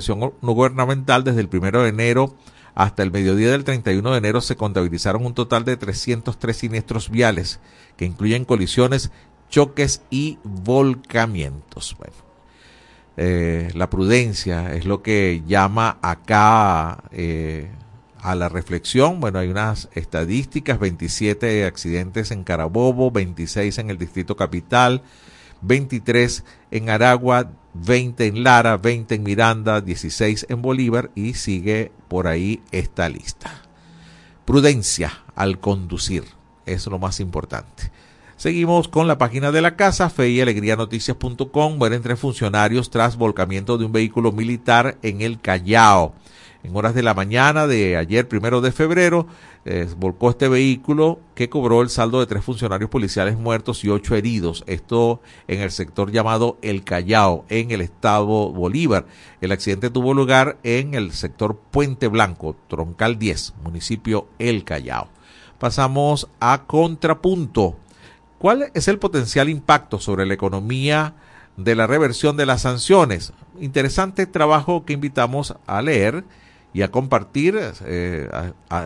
sesión no gubernamental desde el primero de enero hasta el mediodía del 31 de enero se contabilizaron un total de 303 siniestros viales que incluyen colisiones, choques y volcamientos. Bueno, eh, la prudencia es lo que llama acá eh, a la reflexión. Bueno, hay unas estadísticas, 27 accidentes en Carabobo, 26 en el Distrito Capital, 23 en Aragua, 20 en Lara, 20 en Miranda, 16 en Bolívar y sigue por ahí esta lista. Prudencia al conducir, es lo más importante. Seguimos con la página de la casa, fe y alegría noticias.com. Mueren tres funcionarios tras volcamiento de un vehículo militar en el Callao. En horas de la mañana de ayer, primero de febrero, eh, volcó este vehículo que cobró el saldo de tres funcionarios policiales muertos y ocho heridos. Esto en el sector llamado El Callao, en el estado Bolívar. El accidente tuvo lugar en el sector Puente Blanco, Troncal 10, municipio El Callao. Pasamos a contrapunto. ¿Cuál es el potencial impacto sobre la economía de la reversión de las sanciones? Interesante trabajo que invitamos a leer y a compartir eh,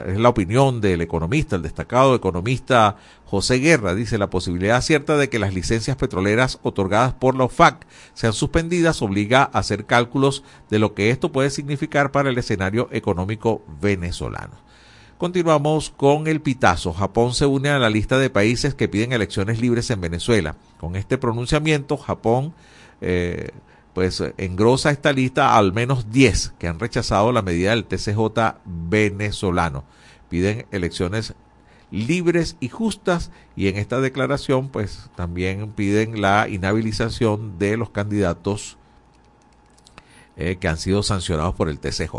es la opinión del economista, el destacado economista José Guerra. Dice la posibilidad cierta de que las licencias petroleras otorgadas por la OFAC sean suspendidas obliga a hacer cálculos de lo que esto puede significar para el escenario económico venezolano. Continuamos con el pitazo. Japón se une a la lista de países que piden elecciones libres en Venezuela. Con este pronunciamiento, Japón eh, pues engrosa esta lista al menos 10 que han rechazado la medida del TCJ venezolano. Piden elecciones libres y justas y en esta declaración pues también piden la inhabilitación de los candidatos eh, que han sido sancionados por el TCJ.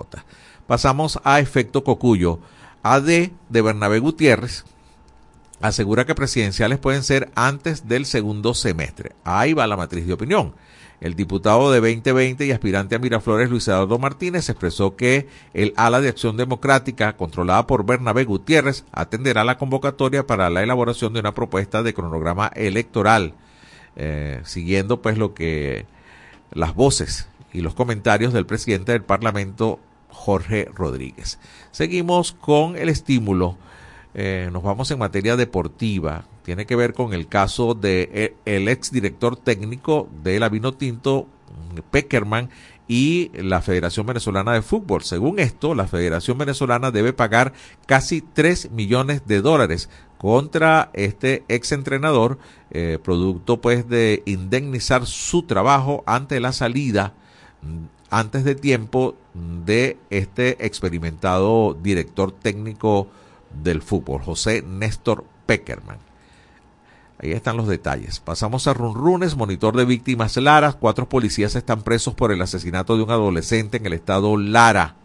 Pasamos a efecto Cocuyo. AD de Bernabé Gutiérrez asegura que presidenciales pueden ser antes del segundo semestre. Ahí va la matriz de opinión. El diputado de 2020 y aspirante a Miraflores, Luis Eduardo Martínez, expresó que el ala de acción democrática, controlada por Bernabé Gutiérrez, atenderá la convocatoria para la elaboración de una propuesta de cronograma electoral, eh, siguiendo pues lo que las voces y los comentarios del presidente del Parlamento, Jorge Rodríguez. Seguimos con el estímulo. Eh, nos vamos en materia deportiva tiene que ver con el caso de eh, el ex director técnico de la Vino Tinto, Peckerman, y la Federación Venezolana de Fútbol. Según esto, la Federación Venezolana debe pagar casi 3 millones de dólares contra este ex entrenador, eh, producto pues de indemnizar su trabajo ante la salida mm, antes de tiempo de este experimentado director técnico del fútbol, José Néstor Peckerman. Ahí están los detalles. Pasamos a Runrunes, monitor de víctimas Lara. Cuatro policías están presos por el asesinato de un adolescente en el estado Lara.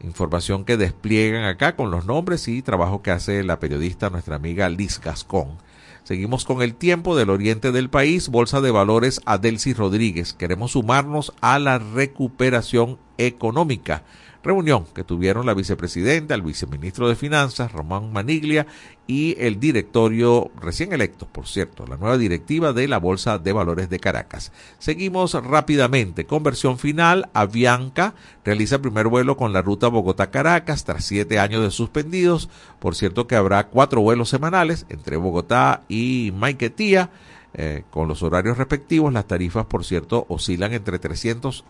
Información que despliegan acá con los nombres y trabajo que hace la periodista, nuestra amiga Liz Gascón. Seguimos con el tiempo del oriente del país. Bolsa de Valores Adelcy Rodríguez. Queremos sumarnos a la recuperación económica reunión que tuvieron la vicepresidenta, el viceministro de Finanzas, Román Maniglia, y el directorio recién electo, por cierto, la nueva directiva de la Bolsa de Valores de Caracas. Seguimos rápidamente. Conversión final. Avianca realiza el primer vuelo con la ruta Bogotá-Caracas tras siete años de suspendidos. Por cierto que habrá cuatro vuelos semanales entre Bogotá y Maiquetía. Eh, con los horarios respectivos, las tarifas, por cierto, oscilan entre 300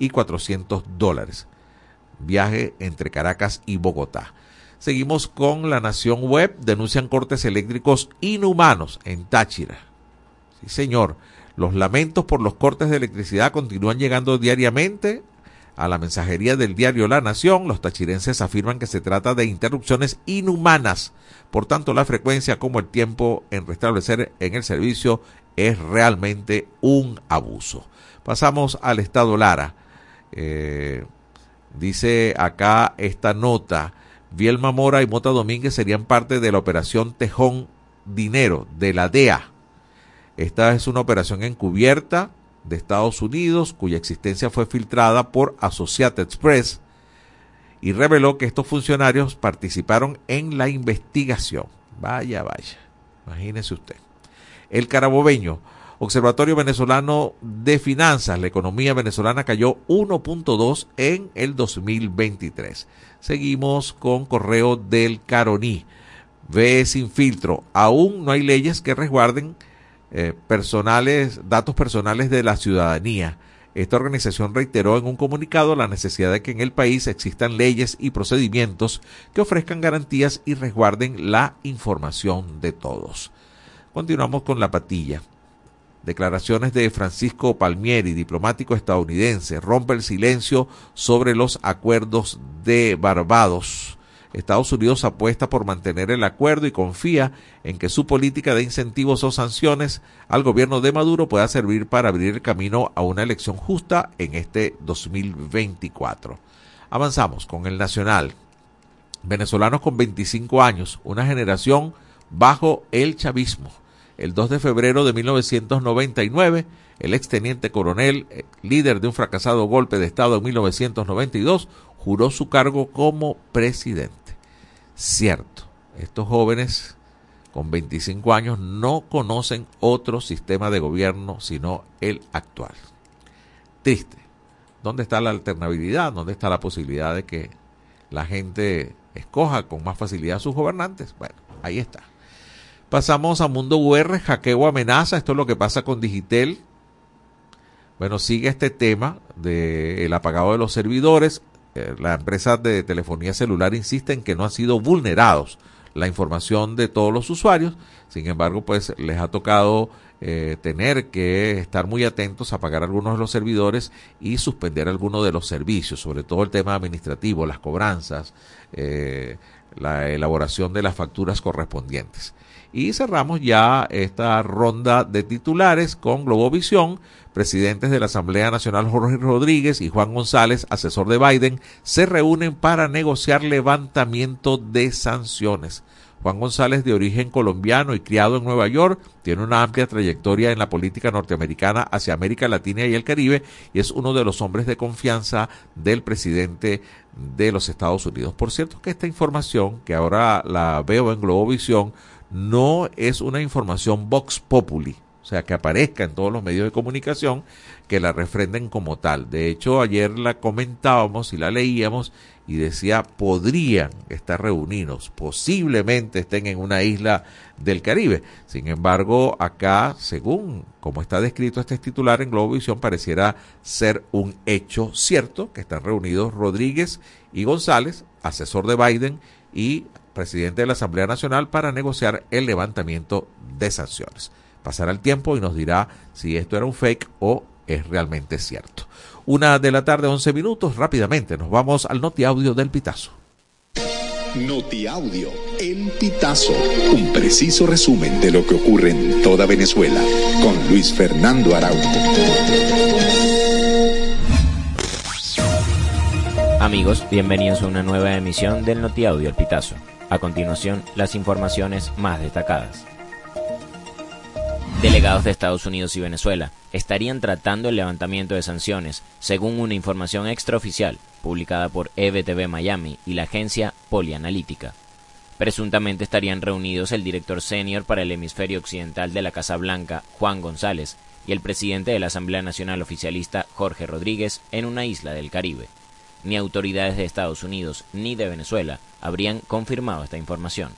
y 400 dólares viaje entre Caracas y Bogotá. Seguimos con la Nación Web. Denuncian cortes eléctricos inhumanos en Táchira. Sí, señor. Los lamentos por los cortes de electricidad continúan llegando diariamente a la mensajería del diario La Nación. Los tachirenses afirman que se trata de interrupciones inhumanas. Por tanto, la frecuencia como el tiempo en restablecer en el servicio es realmente un abuso. Pasamos al estado Lara. Eh, Dice acá esta nota, Vielma Mora y Mota Domínguez serían parte de la operación Tejón Dinero de la DEA. Esta es una operación encubierta de Estados Unidos cuya existencia fue filtrada por Associated Express y reveló que estos funcionarios participaron en la investigación. Vaya, vaya, imagínese usted. El carabobeño, Observatorio Venezolano de Finanzas, la economía venezolana cayó 1.2 en el 2023. Seguimos con correo del Caroní. Ve sin filtro. Aún no hay leyes que resguarden eh, personales, datos personales de la ciudadanía. Esta organización reiteró en un comunicado la necesidad de que en el país existan leyes y procedimientos que ofrezcan garantías y resguarden la información de todos. Continuamos con la patilla. Declaraciones de Francisco Palmieri, diplomático estadounidense, rompe el silencio sobre los acuerdos de Barbados. Estados Unidos apuesta por mantener el acuerdo y confía en que su política de incentivos o sanciones al gobierno de Maduro pueda servir para abrir el camino a una elección justa en este 2024. Avanzamos con el Nacional. Venezolanos con 25 años, una generación bajo el chavismo el 2 de febrero de 1999, el exteniente coronel, eh, líder de un fracasado golpe de Estado en 1992, juró su cargo como presidente. Cierto, estos jóvenes con 25 años no conocen otro sistema de gobierno sino el actual. Triste. ¿Dónde está la alternabilidad? ¿Dónde está la posibilidad de que la gente escoja con más facilidad a sus gobernantes? Bueno, ahí está. Pasamos a Mundo UR, hackeo amenaza. Esto es lo que pasa con Digitel. Bueno, sigue este tema del apagado de los servidores. Eh, la empresa de telefonía celular insiste en que no han sido vulnerados la información de todos los usuarios. Sin embargo, pues les ha tocado eh, tener que estar muy atentos a pagar algunos de los servidores y suspender algunos de los servicios, sobre todo el tema administrativo, las cobranzas, eh, la elaboración de las facturas correspondientes. Y cerramos ya esta ronda de titulares con Globovisión. Presidentes de la Asamblea Nacional Jorge Rodríguez y Juan González, asesor de Biden, se reúnen para negociar levantamiento de sanciones. Juan González, de origen colombiano y criado en Nueva York, tiene una amplia trayectoria en la política norteamericana hacia América Latina y el Caribe y es uno de los hombres de confianza del presidente de los Estados Unidos. Por cierto que esta información, que ahora la veo en Globovisión, no es una información Vox Populi, o sea, que aparezca en todos los medios de comunicación que la refrenden como tal. De hecho, ayer la comentábamos y la leíamos y decía, podrían estar reunidos, posiblemente estén en una isla del Caribe. Sin embargo, acá, según como está descrito este titular en Globovisión, pareciera ser un hecho cierto que están reunidos Rodríguez y González, asesor de Biden, y presidente de la Asamblea Nacional, para negociar el levantamiento de sanciones. Pasará el tiempo y nos dirá si esto era un fake o es realmente cierto. Una de la tarde, 11 minutos, rápidamente nos vamos al Noti Audio del Pitazo. Noti Audio, El Pitazo, un preciso resumen de lo que ocurre en toda Venezuela, con Luis Fernando Araújo. Amigos, bienvenidos a una nueva emisión del Noti Audio El Pitazo. A continuación, las informaciones más destacadas. Delegados de Estados Unidos y Venezuela estarían tratando el levantamiento de sanciones, según una información extraoficial publicada por EBTV Miami y la agencia Polianalítica. Presuntamente estarían reunidos el director senior para el hemisferio occidental de la Casa Blanca, Juan González, y el presidente de la Asamblea Nacional Oficialista, Jorge Rodríguez, en una isla del Caribe ni autoridades de Estados Unidos ni de Venezuela habrían confirmado esta información.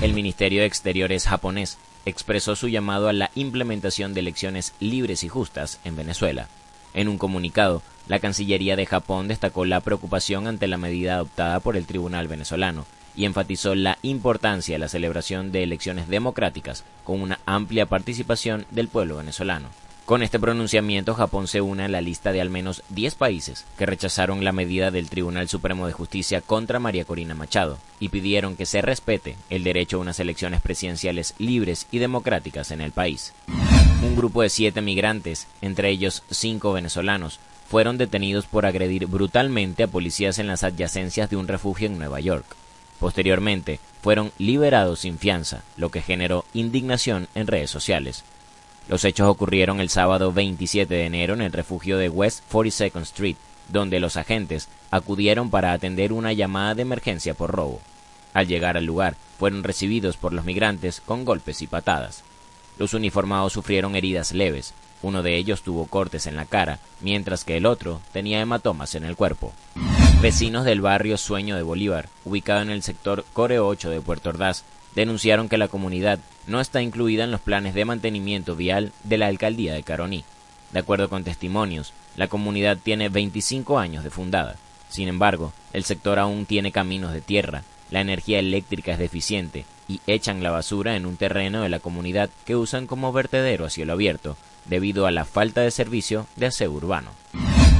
El Ministerio de Exteriores japonés expresó su llamado a la implementación de elecciones libres y justas en Venezuela. En un comunicado, la Cancillería de Japón destacó la preocupación ante la medida adoptada por el Tribunal venezolano y enfatizó la importancia de la celebración de elecciones democráticas con una amplia participación del pueblo venezolano. Con este pronunciamiento, Japón se une a la lista de al menos 10 países que rechazaron la medida del Tribunal Supremo de Justicia contra María Corina Machado y pidieron que se respete el derecho a unas elecciones presidenciales libres y democráticas en el país. Un grupo de siete migrantes, entre ellos cinco venezolanos, fueron detenidos por agredir brutalmente a policías en las adyacencias de un refugio en Nueva York. Posteriormente, fueron liberados sin fianza, lo que generó indignación en redes sociales. Los hechos ocurrieron el sábado 27 de enero en el refugio de West 42nd Street, donde los agentes acudieron para atender una llamada de emergencia por robo. Al llegar al lugar, fueron recibidos por los migrantes con golpes y patadas. Los uniformados sufrieron heridas leves. Uno de ellos tuvo cortes en la cara, mientras que el otro tenía hematomas en el cuerpo. Vecinos del barrio Sueño de Bolívar, ubicado en el sector Core 8 de Puerto Ordaz, denunciaron que la comunidad no está incluida en los planes de mantenimiento vial de la alcaldía de Caroní. De acuerdo con testimonios, la comunidad tiene 25 años de fundada. Sin embargo, el sector aún tiene caminos de tierra, la energía eléctrica es deficiente y echan la basura en un terreno de la comunidad que usan como vertedero a cielo abierto, debido a la falta de servicio de aseo urbano.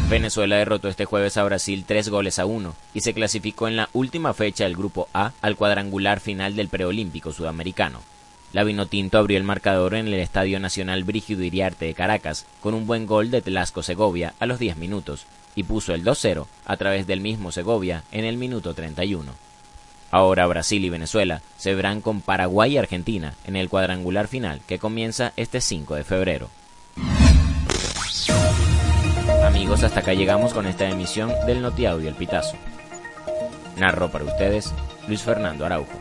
Venezuela derrotó este jueves a Brasil tres goles a uno y se clasificó en la última fecha del Grupo A al cuadrangular final del preolímpico sudamericano. La Vinotinto abrió el marcador en el Estadio Nacional Brígido Iriarte de Caracas con un buen gol de Telasco Segovia a los 10 minutos y puso el 2-0 a través del mismo Segovia en el minuto 31. Ahora Brasil y Venezuela se verán con Paraguay y Argentina en el cuadrangular final que comienza este 5 de febrero. Amigos, hasta acá llegamos con esta emisión del Notiaudio El Pitazo. Narro para ustedes Luis Fernando Araujo.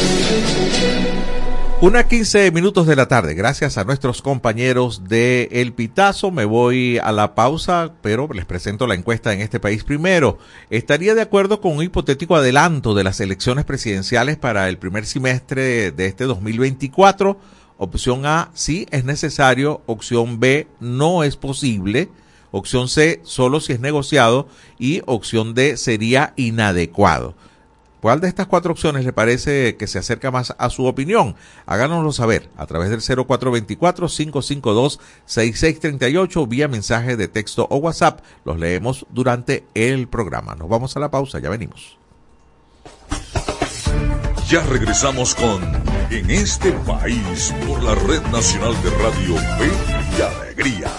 Una 15 minutos de la tarde, gracias a nuestros compañeros de El Pitazo. Me voy a la pausa, pero les presento la encuesta en este país primero. ¿Estaría de acuerdo con un hipotético adelanto de las elecciones presidenciales para el primer semestre de este 2024? Opción A, sí es necesario. Opción B, no es posible. Opción C, solo si es negociado. Y opción D, sería inadecuado. ¿Cuál de estas cuatro opciones le parece que se acerca más a su opinión? Háganoslo saber a través del 0424-552-6638 vía mensaje de texto o WhatsApp. Los leemos durante el programa. Nos vamos a la pausa, ya venimos. Ya regresamos con En este país por la Red Nacional de Radio Fe y Alegría.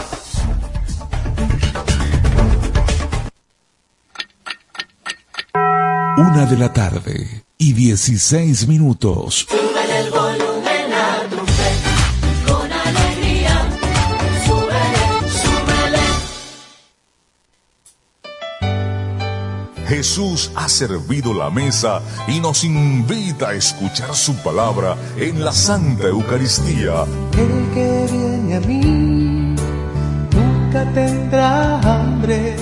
Una de la tarde y 16 minutos. el volumen a tu fe, con alegría. Súbele, súbele. Jesús ha servido la mesa y nos invita a escuchar su palabra en la Santa Eucaristía. El que viene a mí nunca tendrá hambre.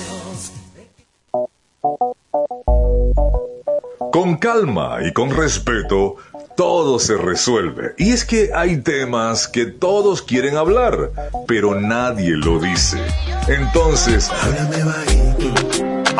Con calma y con respeto, todo se resuelve. Y es que hay temas que todos quieren hablar, pero nadie lo dice. Entonces, háblame bajito.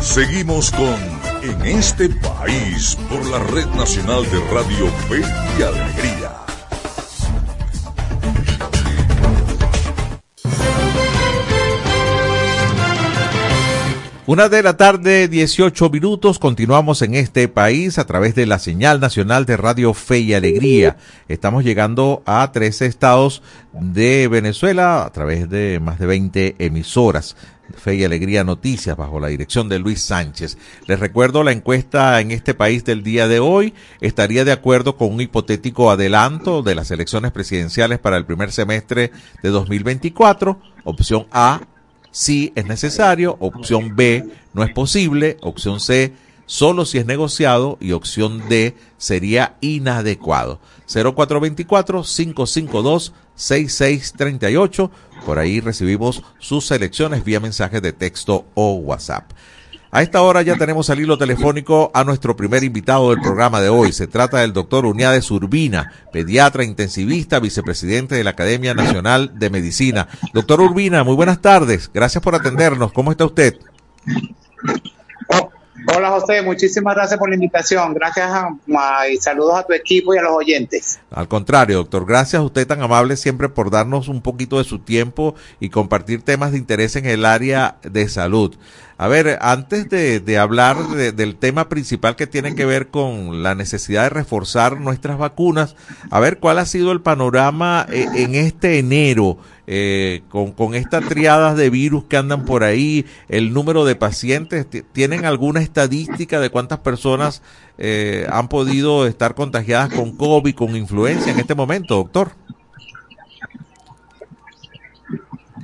Seguimos con En este país por la Red Nacional de Radio Fe y Alegría. Una de la tarde, 18 minutos. Continuamos en este país a través de la señal nacional de Radio Fe y Alegría. Estamos llegando a 13 estados de Venezuela a través de más de 20 emisoras. Fe y Alegría Noticias bajo la dirección de Luis Sánchez. Les recuerdo la encuesta en este país del día de hoy. ¿Estaría de acuerdo con un hipotético adelanto de las elecciones presidenciales para el primer semestre de 2024? Opción A, sí es necesario, opción B no es posible, opción C solo si es negociado y opción D sería inadecuado. 0424-552-6638. Por ahí recibimos sus selecciones vía mensajes de texto o WhatsApp. A esta hora ya tenemos al hilo telefónico a nuestro primer invitado del programa de hoy. Se trata del doctor Uniades Urbina, pediatra intensivista, vicepresidente de la Academia Nacional de Medicina. Doctor Urbina, muy buenas tardes. Gracias por atendernos. ¿Cómo está usted? Hola José, muchísimas gracias por la invitación. Gracias y saludos a tu equipo y a los oyentes. Al contrario, doctor, gracias a usted tan amable siempre por darnos un poquito de su tiempo y compartir temas de interés en el área de salud. A ver, antes de, hablar del tema principal que tiene que ver con la necesidad de reforzar nuestras vacunas, a ver cuál ha sido el panorama eh, en este enero eh, con, con estas triadas de virus que andan por ahí, el número de pacientes, ¿tienen alguna estadística de cuántas personas eh, han podido estar contagiadas con COVID, con influencia en este momento, doctor?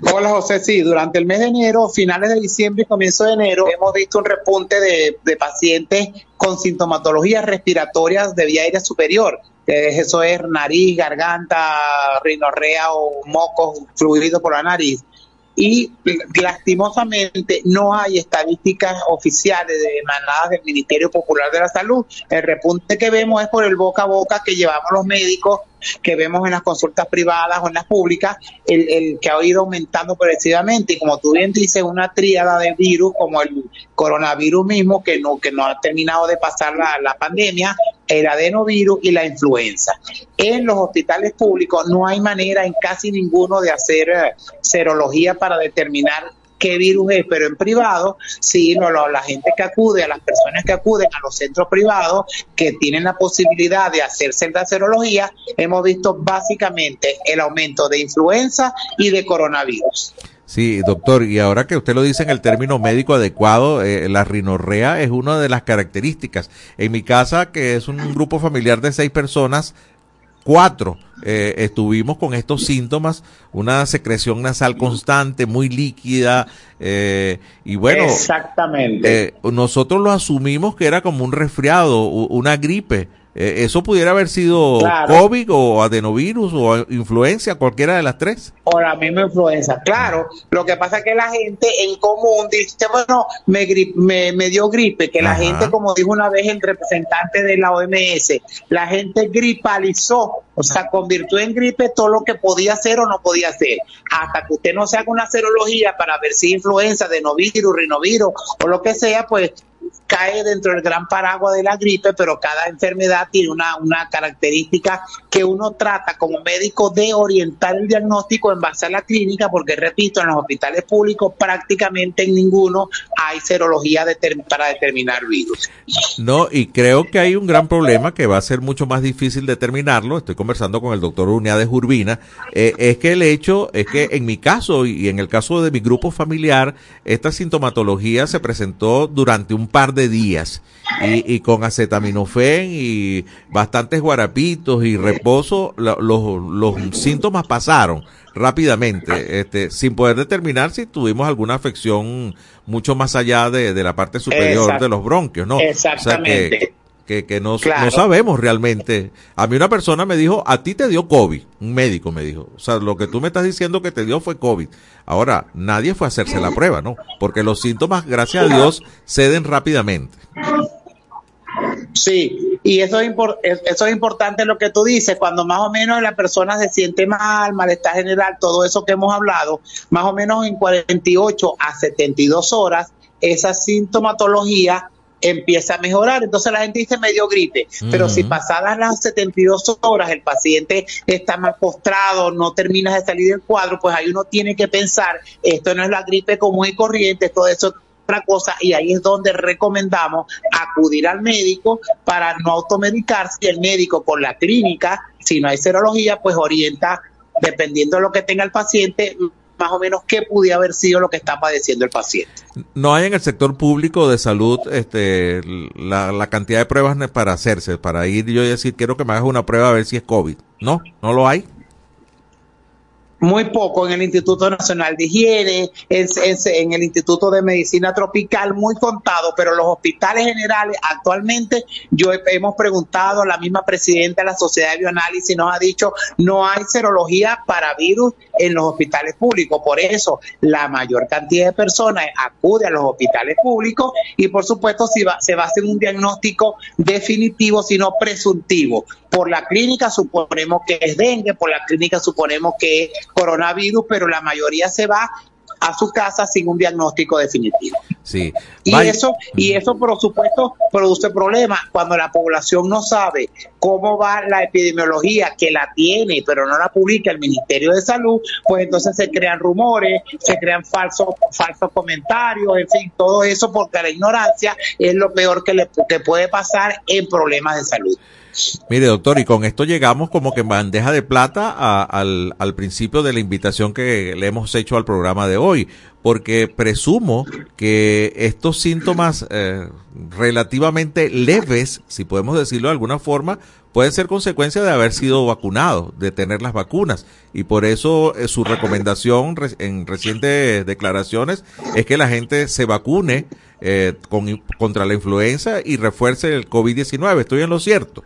Hola José, sí, durante el mes de enero, finales de diciembre y comienzo de enero, hemos visto un repunte de, pacientes con sintomatologías respiratorias de vía aérea superior. eso es nariz, garganta, rinorrea o mocos fluidos por la nariz y lastimosamente no hay estadísticas oficiales emanadas del Ministerio Popular de la Salud. El repunte que vemos es por el boca a boca que llevamos los médicos, que vemos en las consultas privadas o en las públicas, el, que ha ido aumentando progresivamente. Y como tú bien dices, una tríada de virus como el coronavirus mismo, que no, que no ha terminado de pasar la, la pandemia, el adenovirus y la influenza. En los hospitales públicos no hay manera en casi ninguno de hacer eh, serología para determinar qué virus es, pero en privado, sí, no, la gente que acude, a las personas que acuden a los centros privados, que tienen la posibilidad de hacerse la serología, hemos visto básicamente el aumento de influenza y de coronavirus. Sí, doctor, y ahora que usted lo dice en el término médico adecuado, eh, la rinorrea es una de las características. En mi casa, que es un grupo familiar de seis personas, cuatro eh, estuvimos con estos síntomas, una secreción nasal constante, muy líquida, eh, y bueno, exactamente. nosotros lo asumimos que era como un resfriado, una gripe. ¿Eso pudiera haber sido COVID o adenovirus o influencia, cualquiera de las tres? o la misma influenza. Claro, lo que pasa es que la gente en común dice, bueno, me, me, dio gripe, que la gente, como dijo una vez el representante de la OMS, la gente gripalizó, o sea, convirtió en gripe todo lo que podía ser o no podía ser. Hasta que usted no se haga una serología para ver si influenza, de novirus, rinovirus o lo que sea, pues cae dentro del gran paraguas de la gripe, pero cada enfermedad tiene una, una característica que uno trata como médico de orientar el diagnóstico en base a la clínica, porque repito, en los hospitales públicos prácticamente en ninguno hay serología para determinar virus. No, y creo que hay un gran problema que va a ser mucho más difícil determinarlo. Estoy conversando con el doctor Unidades Urbina. Eh, es que el hecho es que en mi caso y en el caso de mi grupo familiar, esta sintomatología se presentó durante un par de días y, con acetaminofén y bastantes guarapitos y reposo, los, los síntomas pasaron rápidamente, este, sin poder determinar si tuvimos alguna afección mucho más allá de, de la parte superior de los bronquios, ¿no? Exactamente. que, que, no, no, sabemos realmente. A mí una persona me dijo, a ti te dio COVID, un médico me dijo. O sea, lo que tú me estás diciendo que te dio fue COVID. Ahora, nadie fue a hacerse la prueba, ¿no? Porque los síntomas, gracias a Dios, ceden rápidamente. Sí, y eso es, eso es importante lo que tú dices, cuando más o menos la persona se siente mal, malestar general, todo eso que hemos hablado, más o menos en 48 a 72 horas, esa sintomatología empieza a mejorar. Entonces la gente dice medio gripe, pero si pasadas las 72 horas el paciente está más postrado, no termina de salir del cuadro, pues ahí uno tiene que pensar, esto no es la gripe común y corriente, todo eso otra cosa y ahí es donde recomendamos acudir al médico para no automedicarse y el médico con la clínica, si no hay serología, pues orienta, dependiendo de lo que tenga el paciente, más o menos qué pudiera haber sido lo que está padeciendo el paciente. No hay en el sector público de salud este, la, la cantidad de pruebas para hacerse, para ir yo y decir, quiero que me hagas una prueba a ver si es COVID. No, no lo hay. Muy poco en el Instituto Nacional de Higiene, en, en, el Instituto de Medicina Tropical, muy contado, pero los hospitales generales actualmente, yo hemos preguntado, la misma presidenta de la Sociedad de Bioanálisis nos ha dicho, no hay serología para virus en los hospitales públicos, por eso la mayor cantidad de personas acude a los hospitales públicos y por supuesto si va, se va a hacer un diagnóstico definitivo, sino presuntivo. Por la clínica suponemos que es dengue, por la clínica suponemos que es coronavirus, pero la mayoría se va a su casa sin un diagnóstico definitivo. Sí. Y eso, y eso por supuesto produce problemas cuando la población no sabe cómo va la epidemiología, que la tiene, pero no la publica el Ministerio de Salud, pues entonces se crean rumores, se crean falsos, falsos comentarios, en fin, todo eso porque la ignorancia es lo peor que le que puede pasar en problemas de salud. Mire, doctor, y con esto llegamos como que en bandeja de plata al, al principio de la invitación que le hemos hecho al programa de hoy, porque presumo que estos síntomas eh, relativamente leves, si podemos decirlo de alguna forma, pueden ser consecuencia de haber sido vacunado, de tener las vacunas. Y por eso eh, su recomendación en recientes declaraciones es que la gente se vacune eh, con, contra la influenza y refuerce el COVID-19. ¿Estoy en lo cierto?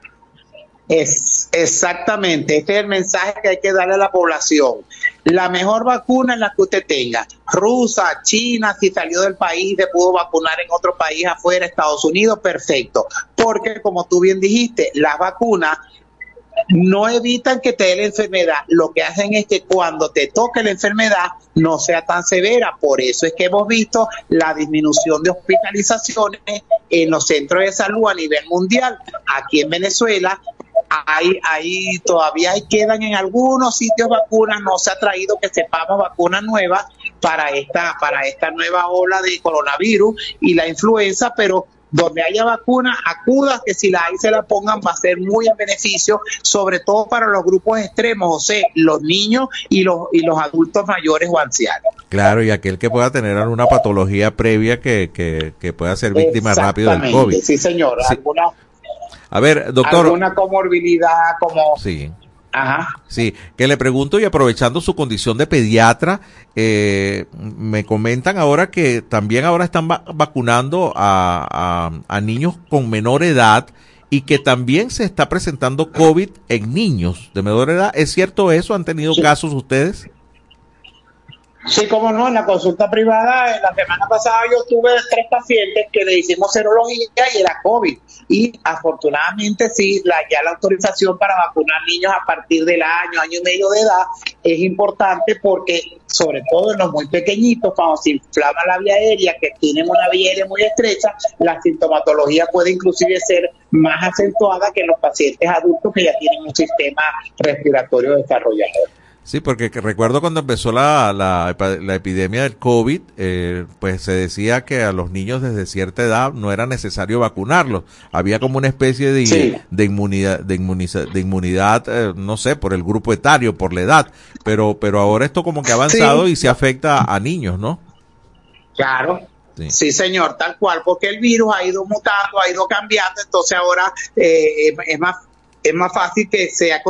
Es exactamente, este es el mensaje que hay que darle a la población. La mejor vacuna es la que usted tenga. Rusa, China, si salió del país, se pudo vacunar en otro país afuera, Estados Unidos, perfecto. Porque, como tú bien dijiste, las vacunas no evitan que te dé la enfermedad. Lo que hacen es que cuando te toque la enfermedad no sea tan severa. Por eso es que hemos visto la disminución de hospitalizaciones en los centros de salud a nivel mundial. Aquí en Venezuela hay, hay, todavía hay, quedan en algunos sitios vacunas, no se ha traído que sepamos vacunas nuevas para esta, para esta nueva ola de coronavirus y la influenza, pero donde haya vacuna, acuda, que si la hay se la pongan, va a ser muy en beneficio, sobre todo para los grupos extremos, o sea, los niños y los, y los adultos mayores o ancianos. Claro, y aquel que pueda tener alguna patología previa que, que, que pueda ser víctima rápido del COVID. Sí, señor, alguna a ver, doctor. Alguna comorbilidad como. Sí. Ajá. Sí, que le pregunto y aprovechando su condición de pediatra, eh, me comentan ahora que también ahora están vacunando a, a, a, niños con menor edad y que también se está presentando COVID en niños de menor edad. ¿Es cierto eso? ¿Han tenido casos ustedes? Sí, como no, en la consulta privada, en la semana pasada yo tuve tres pacientes que le hicimos serología y era COVID. Y afortunadamente sí, la, ya la autorización para vacunar niños a partir del año, año y medio de edad es importante porque, sobre todo en los muy pequeñitos, cuando se inflama la vía aérea, que tienen una vía aérea muy estrecha, la sintomatología puede inclusive ser más acentuada que en los pacientes adultos que ya tienen un sistema respiratorio desarrollado. Sí, porque recuerdo cuando empezó la, la, la epidemia del COVID, eh, pues se decía que a los niños desde cierta edad no era necesario vacunarlos. Había como una especie de, de inmunidad, de, de inmunidad eh, no sé, por el grupo etario, por la edad. Pero, pero ahora esto como que ha avanzado y se afecta a niños, ¿no? Claro, Sí. señor, tal cual, porque el virus ha ido mutando, ha ido cambiando, entonces ahora eh, es más es más fácil que sea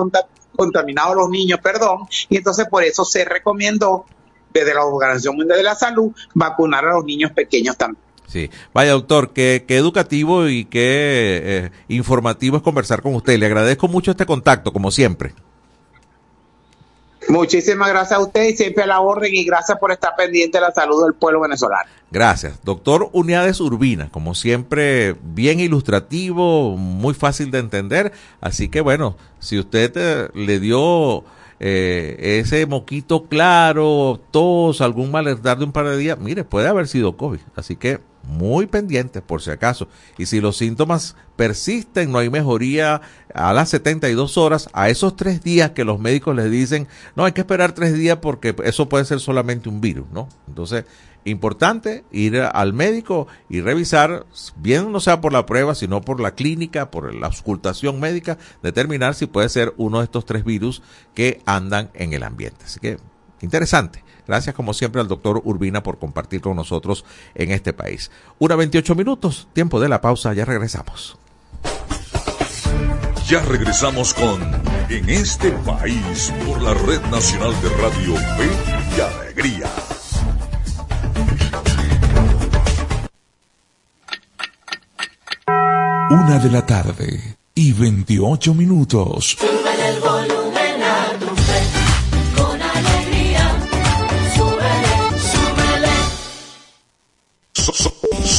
contaminados los niños, perdón, y entonces por eso se recomendó desde la Organización Mundial de la Salud vacunar a los niños pequeños también. Sí, vaya doctor, qué, qué educativo y qué eh, informativo es conversar con usted. Le agradezco mucho este contacto, como siempre. Muchísimas gracias a usted y siempre a la orden y gracias por estar pendiente de la salud del pueblo venezolano. Gracias. Doctor Unidades Urbina, como siempre, bien ilustrativo, muy fácil de entender. Así que bueno, si usted eh, le dio eh, ese moquito claro, tos, algún malestar de un par de días, mire, puede haber sido COVID. Así que muy pendientes por si acaso. Y si los síntomas persisten, no hay mejoría a las 72 horas, a esos tres días que los médicos les dicen, no, hay que esperar tres días porque eso puede ser solamente un virus, ¿no? Entonces, importante ir al médico y revisar, bien no sea por la prueba, sino por la clínica, por la auscultación médica, determinar si puede ser uno de estos tres virus que andan en el ambiente. Así que, interesante. Gracias como siempre al doctor Urbina por compartir con nosotros en este país. Una 28 minutos, tiempo de la pausa, ya regresamos. Ya regresamos con En este país, por la Red Nacional de Radio Fe y Alegría. Una de la tarde y 28 minutos.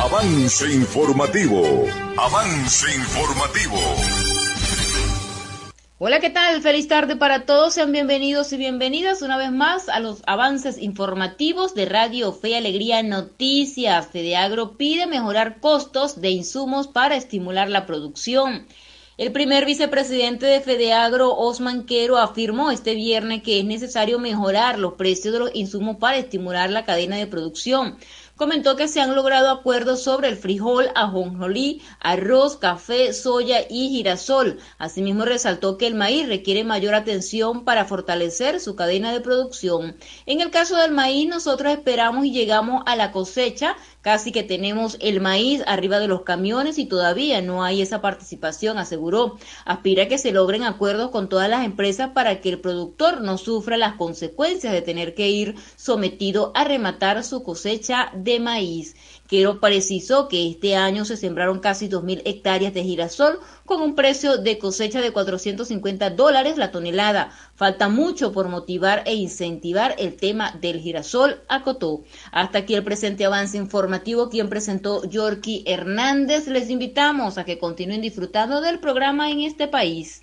Avance informativo. Avance informativo. Hola, ¿qué tal? Feliz tarde para todos. Sean bienvenidos y bienvenidas una vez más a los avances informativos de Radio Fe y Alegría Noticias. Fedeagro pide mejorar costos de insumos para estimular la producción. El primer vicepresidente de Fedeagro, Osman Quero, afirmó este viernes que es necesario mejorar los precios de los insumos para estimular la cadena de producción comentó que se han logrado acuerdos sobre el frijol, ajonjolí, arroz, café, soya y girasol. Asimismo, resaltó que el maíz requiere mayor atención para fortalecer su cadena de producción. En el caso del maíz, nosotros esperamos y llegamos a la cosecha Casi que tenemos el maíz arriba de los camiones y todavía no hay esa participación, aseguró. Aspira a que se logren acuerdos con todas las empresas para que el productor no sufra las consecuencias de tener que ir sometido a rematar su cosecha de maíz. Quero precisó que este año se sembraron casi 2.000 hectáreas de girasol con un precio de cosecha de 450 dólares la tonelada. Falta mucho por motivar e incentivar el tema del girasol, acotó. Hasta aquí el presente avance informativo, quien presentó Yorky Hernández. Les invitamos a que continúen disfrutando del programa en este país.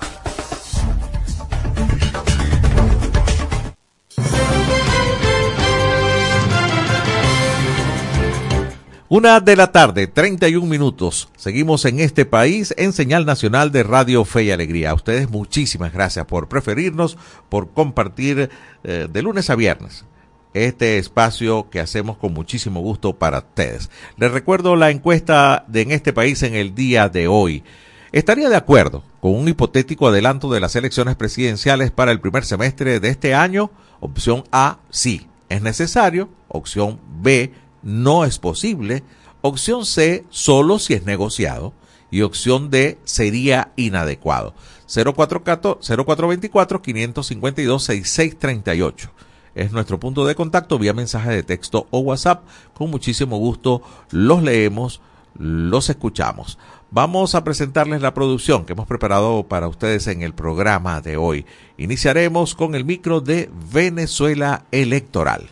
Una de la tarde, 31 minutos. Seguimos en este país en señal nacional de Radio Fe y Alegría. A ustedes muchísimas gracias por preferirnos, por compartir eh, de lunes a viernes este espacio que hacemos con muchísimo gusto para ustedes. Les recuerdo la encuesta de en este país en el día de hoy. ¿Estaría de acuerdo con un hipotético adelanto de las elecciones presidenciales para el primer semestre de este año? Opción A, sí, es necesario. Opción B, no es posible. Opción C, solo si es negociado. Y opción D, sería inadecuado. 0424-552-6638. Es nuestro punto de contacto vía mensaje de texto o WhatsApp. Con muchísimo gusto los leemos, los escuchamos. Vamos a presentarles la producción que hemos preparado para ustedes en el programa de hoy. Iniciaremos con el micro de Venezuela Electoral.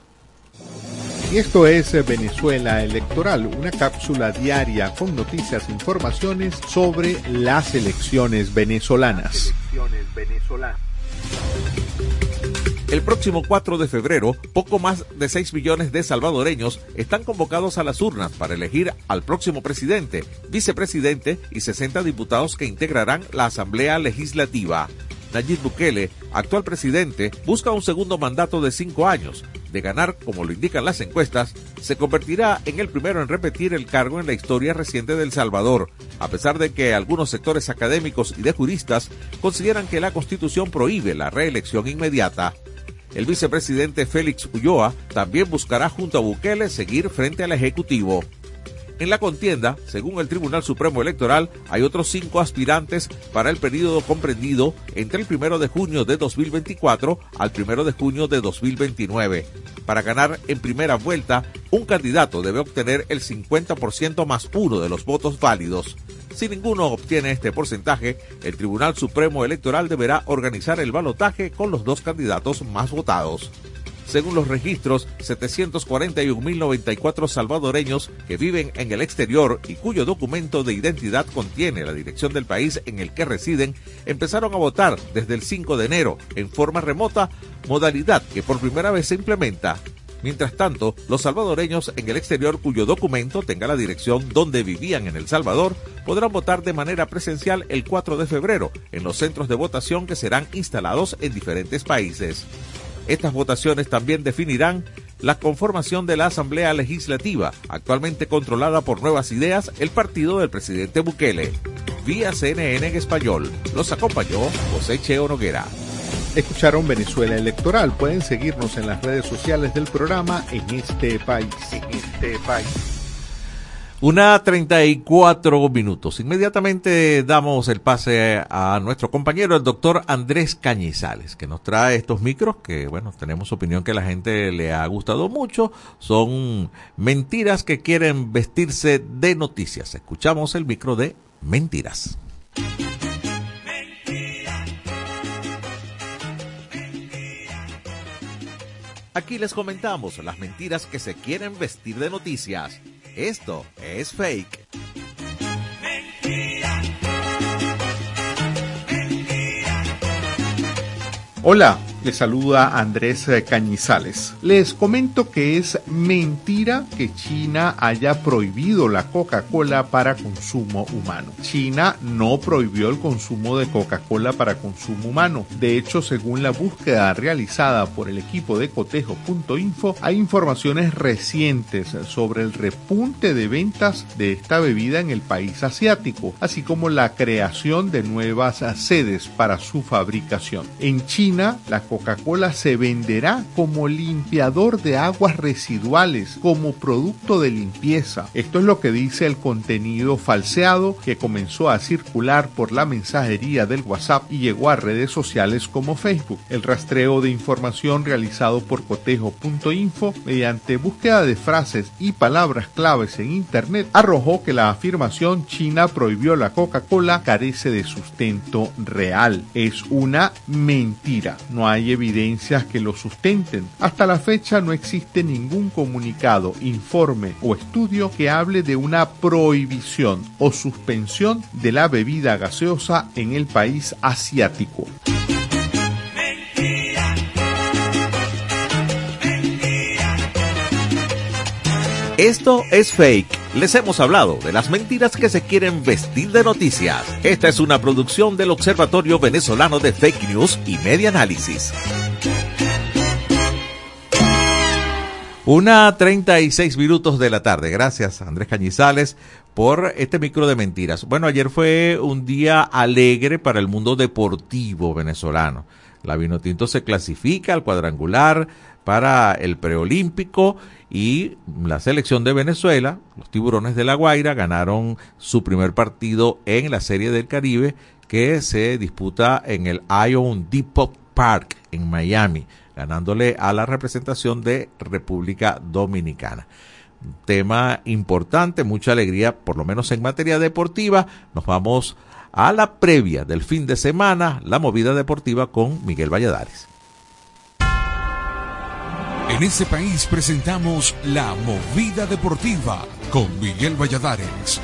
Y esto es Venezuela Electoral, una cápsula diaria con noticias e informaciones sobre las elecciones venezolanas. El próximo 4 de febrero, poco más de 6 millones de salvadoreños están convocados a las urnas para elegir al próximo presidente, vicepresidente y 60 diputados que integrarán la Asamblea Legislativa. Nayib Bukele, actual presidente, busca un segundo mandato de cinco años. De ganar, como lo indican las encuestas, se convertirá en el primero en repetir el cargo en la historia reciente del Salvador, a pesar de que algunos sectores académicos y de juristas consideran que la Constitución prohíbe la reelección inmediata. El vicepresidente Félix Ulloa también buscará junto a Bukele seguir frente al Ejecutivo. En la contienda, según el Tribunal Supremo Electoral, hay otros cinco aspirantes para el periodo comprendido entre el primero de junio de 2024 al primero de junio de 2029. Para ganar en primera vuelta, un candidato debe obtener el 50% más puro de los votos válidos. Si ninguno obtiene este porcentaje, el Tribunal Supremo Electoral deberá organizar el balotaje con los dos candidatos más votados. Según los registros, 741.094 salvadoreños que viven en el exterior y cuyo documento de identidad contiene la dirección del país en el que residen, empezaron a votar desde el 5 de enero en forma remota, modalidad que por primera vez se implementa Mientras tanto, los salvadoreños en el exterior cuyo documento tenga la dirección donde vivían en El Salvador podrán votar de manera presencial el 4 de febrero en los centros de votación que serán instalados en diferentes países. Estas votaciones también definirán la conformación de la Asamblea Legislativa, actualmente controlada por Nuevas Ideas, el partido del presidente Bukele. Vía CNN en español, los acompañó José Cheo Noguera. Escucharon Venezuela Electoral. Pueden seguirnos en las redes sociales del programa en este país. En este país. Una 34 minutos. Inmediatamente damos el pase a nuestro compañero, el doctor Andrés Cañizales, que nos trae estos micros que, bueno, tenemos opinión que la gente le ha gustado mucho. Son mentiras que quieren vestirse de noticias. Escuchamos el micro de mentiras. Aquí les comentamos las mentiras que se quieren vestir de noticias. Esto es fake. Hola, les saluda Andrés eh, Cañizales. Les comento que es mentira que China haya prohibido la Coca-Cola para consumo humano. China no prohibió el consumo de Coca-Cola para consumo humano. De hecho, según la búsqueda realizada por el equipo de cotejo.info, hay informaciones recientes sobre el repunte de ventas de esta bebida en el país asiático, así como la creación de nuevas sedes para su fabricación. En China, la Coca-Cola se venderá como limpiador de aguas residuales, como producto de limpieza. Esto es lo que dice el contenido falseado que comenzó a circular por la mensajería del WhatsApp y llegó a redes sociales como Facebook. El rastreo de información realizado por cotejo.info mediante búsqueda de frases y palabras claves en Internet arrojó que la afirmación China prohibió la Coca-Cola carece de sustento real. Es una mentira. No hay hay evidencias que lo sustenten. Hasta la fecha no existe ningún comunicado, informe o estudio que hable de una prohibición o suspensión de la bebida gaseosa en el país asiático. Esto es fake. Les hemos hablado de las mentiras que se quieren vestir de noticias. Esta es una producción del Observatorio Venezolano de Fake News y Media Análisis. Una 36 minutos de la tarde. Gracias, Andrés Cañizales, por este micro de mentiras. Bueno, ayer fue un día alegre para el mundo deportivo venezolano. La Vinotinto se clasifica al cuadrangular para el preolímpico y la selección de Venezuela, los Tiburones de La Guaira, ganaron su primer partido en la Serie del Caribe que se disputa en el Ion Depot Park en Miami, ganándole a la representación de República Dominicana. Tema importante, mucha alegría, por lo menos en materia deportiva. Nos vamos a la previa del fin de semana, la movida deportiva con Miguel Valladares. En este país presentamos La Movida Deportiva con Miguel Valladares.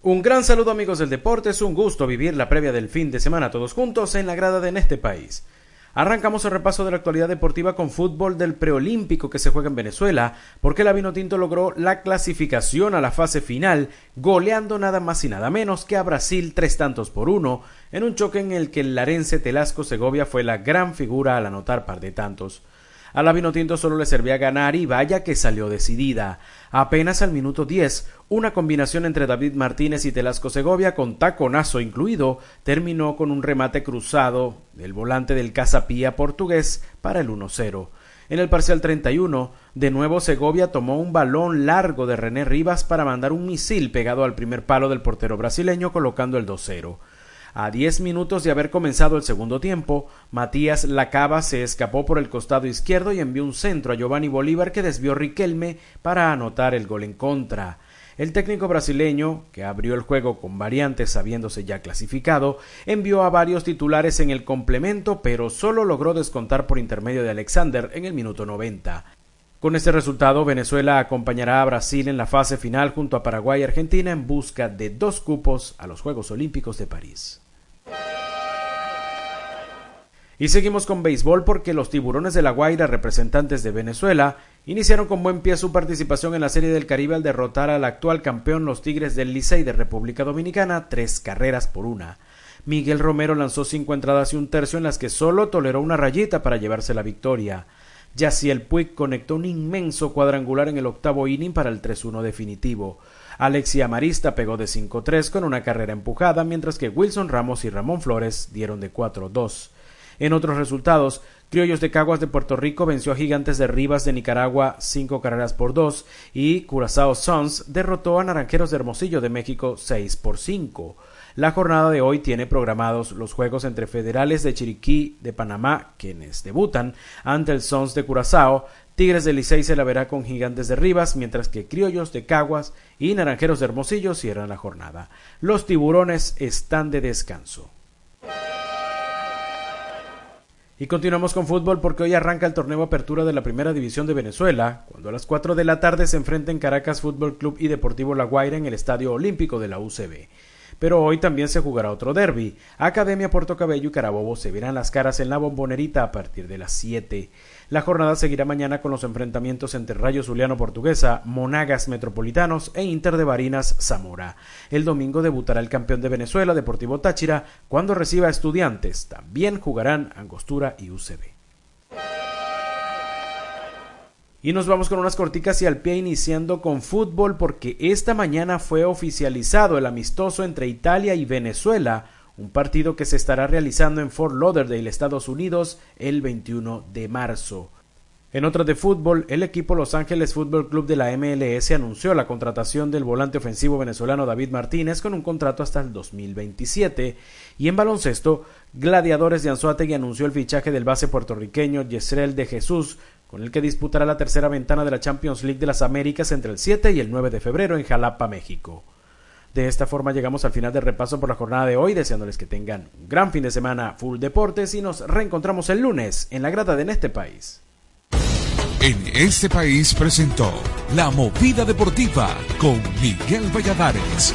Un gran saludo amigos del deporte, es un gusto vivir la previa del fin de semana todos juntos en la grada de este país. Arrancamos el repaso de la actualidad deportiva con fútbol del preolímpico que se juega en Venezuela, porque la Vinotinto logró la clasificación a la fase final, goleando nada más y nada menos que a Brasil tres tantos por uno, en un choque en el que el larense Telasco Segovia fue la gran figura al anotar par de tantos. A la Vinotinto solo le servía ganar y vaya que salió decidida. Apenas al minuto 10, una combinación entre David Martínez y Telasco Segovia con taconazo incluido terminó con un remate cruzado del volante del Casapía portugués para el 1-0. En el parcial 31, de nuevo Segovia tomó un balón largo de René Rivas para mandar un misil pegado al primer palo del portero brasileño colocando el 2-0. A diez minutos de haber comenzado el segundo tiempo, Matías Lacaba se escapó por el costado izquierdo y envió un centro a Giovanni Bolívar que desvió Riquelme para anotar el gol en contra. El técnico brasileño, que abrió el juego con variantes sabiéndose ya clasificado, envió a varios titulares en el complemento, pero solo logró descontar por intermedio de Alexander en el minuto 90. Con este resultado, Venezuela acompañará a Brasil en la fase final junto a Paraguay y Argentina en busca de dos cupos a los Juegos Olímpicos de París. Y seguimos con béisbol porque los tiburones de la Guaira, representantes de Venezuela, iniciaron con buen pie su participación en la Serie del Caribe al derrotar al actual campeón los Tigres del Licey de República Dominicana tres carreras por una. Miguel Romero lanzó cinco entradas y un tercio en las que solo toleró una rayita para llevarse la victoria. Yaciel Puig conectó un inmenso cuadrangular en el octavo inning para el 3-1 definitivo. Alexia Marista pegó de 5-3 con una carrera empujada, mientras que Wilson Ramos y Ramón Flores dieron de 4-2. En otros resultados, Criollos de Caguas de Puerto Rico venció a Gigantes de Rivas de Nicaragua cinco carreras por dos y Curazao Sons derrotó a Naranjeros de Hermosillo de México 6 por 5. La jornada de hoy tiene programados los juegos entre Federales de Chiriquí de Panamá, quienes debutan ante el Sons de Curazao, Tigres de Licey se la verá con Gigantes de Rivas, mientras que Criollos de Caguas y Naranjeros de Hermosillo cierran la jornada. Los tiburones están de descanso. Y continuamos con fútbol porque hoy arranca el torneo Apertura de la Primera División de Venezuela, cuando a las 4 de la tarde se enfrenten Caracas Fútbol Club y Deportivo La Guaira en el Estadio Olímpico de la UCB pero hoy también se jugará otro derby. Academia Puerto Cabello y Carabobo se verán las caras en la bombonerita a partir de las 7. La jornada seguirá mañana con los enfrentamientos entre Rayo Zuliano Portuguesa, Monagas Metropolitanos e Inter de Barinas Zamora. El domingo debutará el campeón de Venezuela, Deportivo Táchira, cuando reciba a estudiantes. También jugarán Angostura y UCB. Y nos vamos con unas corticas y al pie iniciando con fútbol porque esta mañana fue oficializado el amistoso entre Italia y Venezuela, un partido que se estará realizando en Fort Lauderdale, Estados Unidos, el 21 de marzo. En otras de fútbol, el equipo Los Ángeles Fútbol Club de la MLS anunció la contratación del volante ofensivo venezolano David Martínez con un contrato hasta el 2027. Y en baloncesto, Gladiadores de Anzuategui anunció el fichaje del base puertorriqueño Yesrel de Jesús con el que disputará la tercera ventana de la Champions League de las Américas entre el 7 y el 9 de febrero en Jalapa, México. De esta forma llegamos al final del repaso por la jornada de hoy, deseándoles que tengan un gran fin de semana full deportes y nos reencontramos el lunes en la grada de En este país. En este país presentó La Movida Deportiva con Miguel Valladares.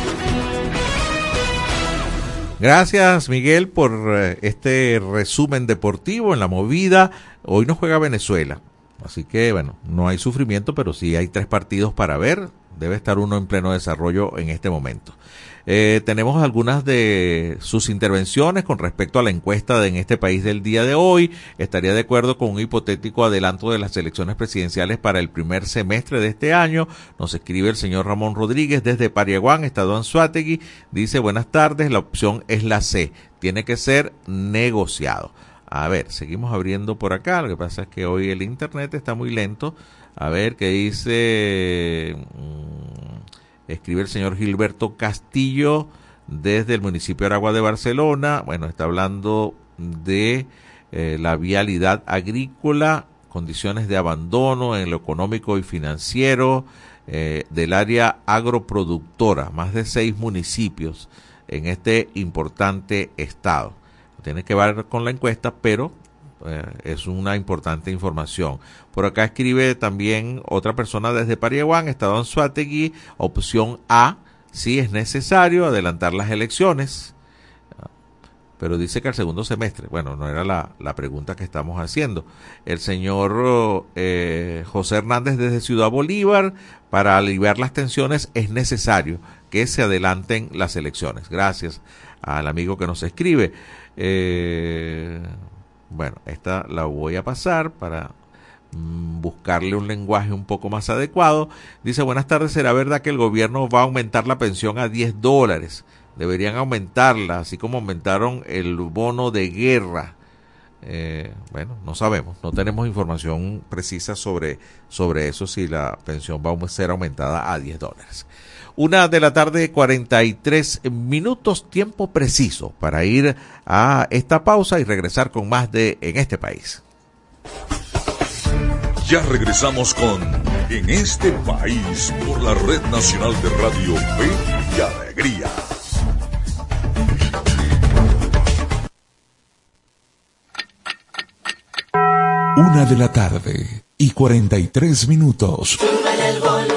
Gracias Miguel por eh, este resumen deportivo en la movida. Hoy no juega Venezuela. Así que bueno, no hay sufrimiento, pero sí hay tres partidos para ver. Debe estar uno en pleno desarrollo en este momento. Eh, tenemos algunas de sus intervenciones con respecto a la encuesta de en este país del día de hoy. Estaría de acuerdo con un hipotético adelanto de las elecciones presidenciales para el primer semestre de este año. Nos escribe el señor Ramón Rodríguez desde Pariaguán, Estado Anzuategui. Dice, buenas tardes, la opción es la C. Tiene que ser negociado. A ver, seguimos abriendo por acá. Lo que pasa es que hoy el internet está muy lento. A ver qué dice. Mm, escribe el señor Gilberto Castillo desde el municipio de Aragua de Barcelona. Bueno, está hablando de eh, la vialidad agrícola, condiciones de abandono en lo económico y financiero eh, del área agroproductora, más de seis municipios en este importante estado tiene que ver con la encuesta, pero eh, es una importante información. Por acá escribe también otra persona desde Pariaguán, Estado en Suategui, opción A, si es necesario adelantar las elecciones, pero dice que al segundo semestre, bueno, no era la, pregunta que estamos haciendo. El señor eh, José Hernández desde Ciudad Bolívar, para aliviar las tensiones es necesario que se adelanten las elecciones. Gracias al amigo que nos escribe. Eh, bueno, esta la voy a pasar para mm, buscarle un lenguaje un poco más adecuado. Dice, buenas tardes, ¿será verdad que el gobierno va a aumentar la pensión a 10 dólares? Deberían aumentarla, así como aumentaron el bono de guerra. Eh, bueno, no sabemos, no tenemos información precisa sobre, sobre eso, si la pensión va a ser aumentada a 10 dólares. Una de la tarde, 43 minutos, tiempo preciso para ir a esta pausa y regresar con más de En este país. Ya regresamos con en este país por la Red Nacional de Radio Fe y Alegría. Una de la tarde y 43 minutos. Súbele el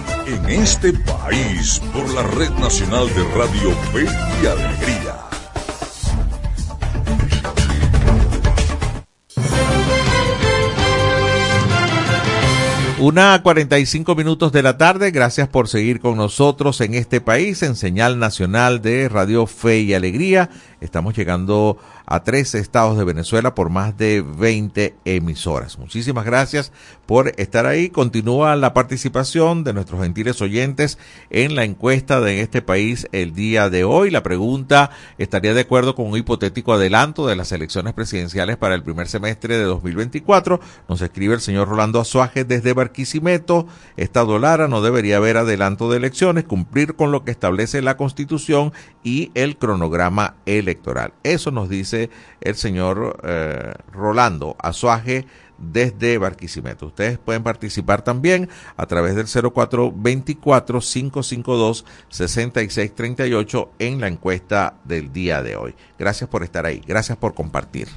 En este país por la Red Nacional de Radio Fe y Alegría. Una a 45 minutos de la tarde, gracias por seguir con nosotros en este país, en señal nacional de Radio Fe y Alegría. Estamos llegando a 13 estados de Venezuela por más de 20 emisoras. Muchísimas gracias por estar ahí. Continúa la participación de nuestros gentiles oyentes en la encuesta de este país el día de hoy. La pregunta estaría de acuerdo con un hipotético adelanto de las elecciones presidenciales para el primer semestre de 2024. Nos escribe el señor Rolando Azuaje desde Barquisimeto. Estado Lara no debería haber adelanto de elecciones, cumplir con lo que establece la Constitución y el cronograma electoral. Eso nos dice el señor eh, Rolando Azuaje desde Barquisimeto. Ustedes pueden participar también a través del 0424-552-6638 en la encuesta del día de hoy. Gracias por estar ahí, gracias por compartir.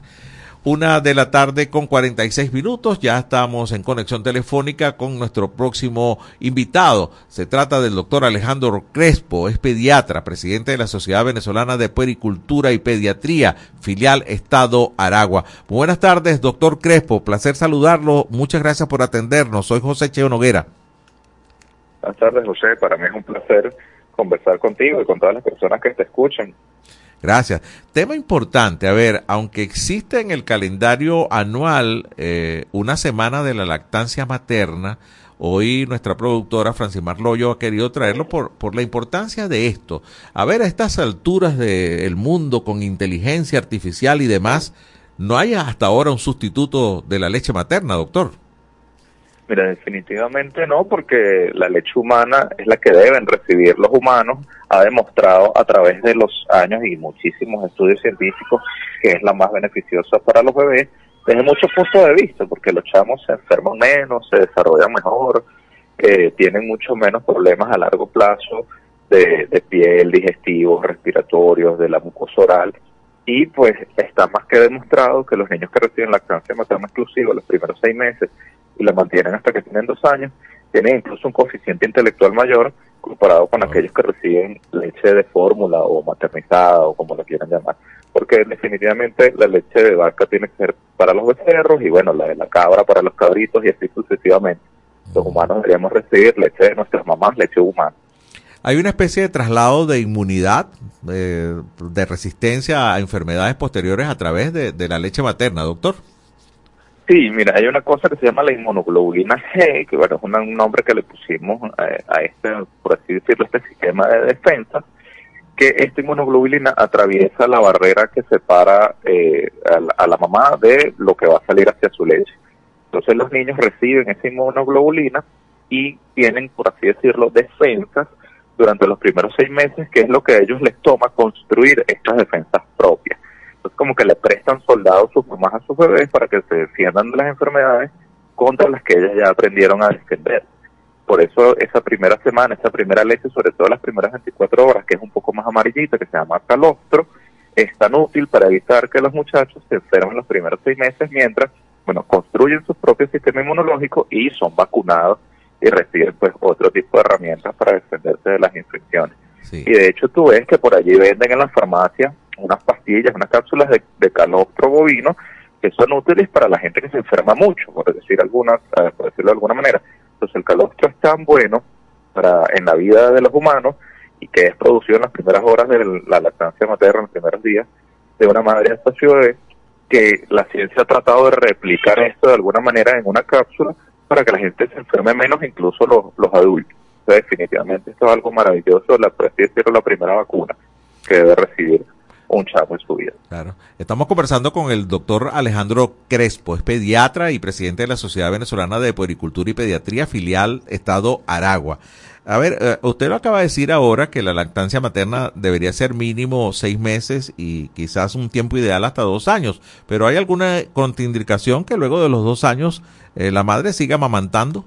Una de la tarde con 46 minutos. Ya estamos en conexión telefónica con nuestro próximo invitado. Se trata del doctor Alejandro Crespo, es pediatra, presidente de la Sociedad Venezolana de Puericultura y Pediatría, filial Estado Aragua. Buenas tardes, doctor Crespo. Placer saludarlo. Muchas gracias por atendernos. Soy José Cheo Noguera. Buenas tardes, José. Para mí es un placer conversar contigo y con todas las personas que te escuchan. Gracias. Tema importante, a ver, aunque existe en el calendario anual eh, una semana de la lactancia materna, hoy nuestra productora Francimar Loyo ha querido traerlo por, por la importancia de esto. A ver, a estas alturas del mundo con inteligencia artificial y demás, no hay hasta ahora un sustituto de la leche materna, doctor. Mira, definitivamente no, porque la leche humana es la que deben recibir los humanos. Ha demostrado a través de los años y muchísimos estudios científicos que es la más beneficiosa para los bebés desde muchos puntos de vista, porque los chamos se enferman menos, se desarrollan mejor, eh, tienen mucho menos problemas a largo plazo de, piel, digestivos, respiratorios, de la mucosa oral. Y pues está más que demostrado que los niños que reciben lactancia materna exclusiva los primeros seis meses y la mantienen hasta que tienen dos años, tienen incluso un coeficiente intelectual mayor comparado con aquellos que reciben leche de fórmula o maternizada o como la quieran llamar. Porque definitivamente la leche de vaca tiene que ser para los becerros y bueno, la de la cabra para los cabritos y así sucesivamente. Los humanos deberíamos recibir leche de nuestras mamás, leche humana. Hay una especie de traslado de inmunidad, eh, de resistencia a enfermedades posteriores a través de, de la leche materna, doctor. Sí, mira, hay una cosa que se llama la inmunoglobulina G, que bueno, es un nombre que le pusimos a este, por así decirlo, este sistema de defensa, que esta inmunoglobulina atraviesa la barrera que separa eh, a, la, a la mamá de lo que va a salir hacia su leche. Entonces los niños reciben esa inmunoglobulina y tienen, por así decirlo, defensas durante los primeros seis meses, que es lo que a ellos les toma construir estas defensas propias. Entonces como que le prestan soldados sus mamás a sus bebés para que se defiendan de las enfermedades contra las que ellas ya aprendieron a defender. Por eso esa primera semana, esa primera leche, sobre todo las primeras 24 horas, que es un poco más amarillita, que se llama calostro, es tan útil para evitar que los muchachos se enfermen los primeros seis meses mientras, bueno, construyen su propio sistema inmunológico y son vacunados y reciben pues otro tipo de herramientas para defenderse de las infecciones. Y de hecho tú ves que por allí venden en la farmacia unas pastillas, unas cápsulas de, de calostro bovino que son útiles para la gente que se enferma mucho, por decir alguna, eh, por decirlo de alguna manera. Entonces el calostro es tan bueno para en la vida de los humanos y que es producido en las primeras horas de la lactancia materna, en los primeros días de una madre hasta su bebé, que la ciencia ha tratado de replicar esto de alguna manera en una cápsula para que la gente se enferme menos, incluso los, los adultos. Definitivamente esto es algo maravilloso, la, la primera vacuna que debe recibir un chavo en su vida. Claro. Estamos conversando con el doctor Alejandro Crespo, es pediatra y presidente de la Sociedad Venezolana de Puericultura y Pediatría, filial Estado Aragua. A ver, eh, usted lo acaba de decir ahora que la lactancia materna debería ser mínimo seis meses y quizás un tiempo ideal hasta dos años, pero ¿hay alguna contraindicación que luego de los dos años eh, la madre siga amamantando?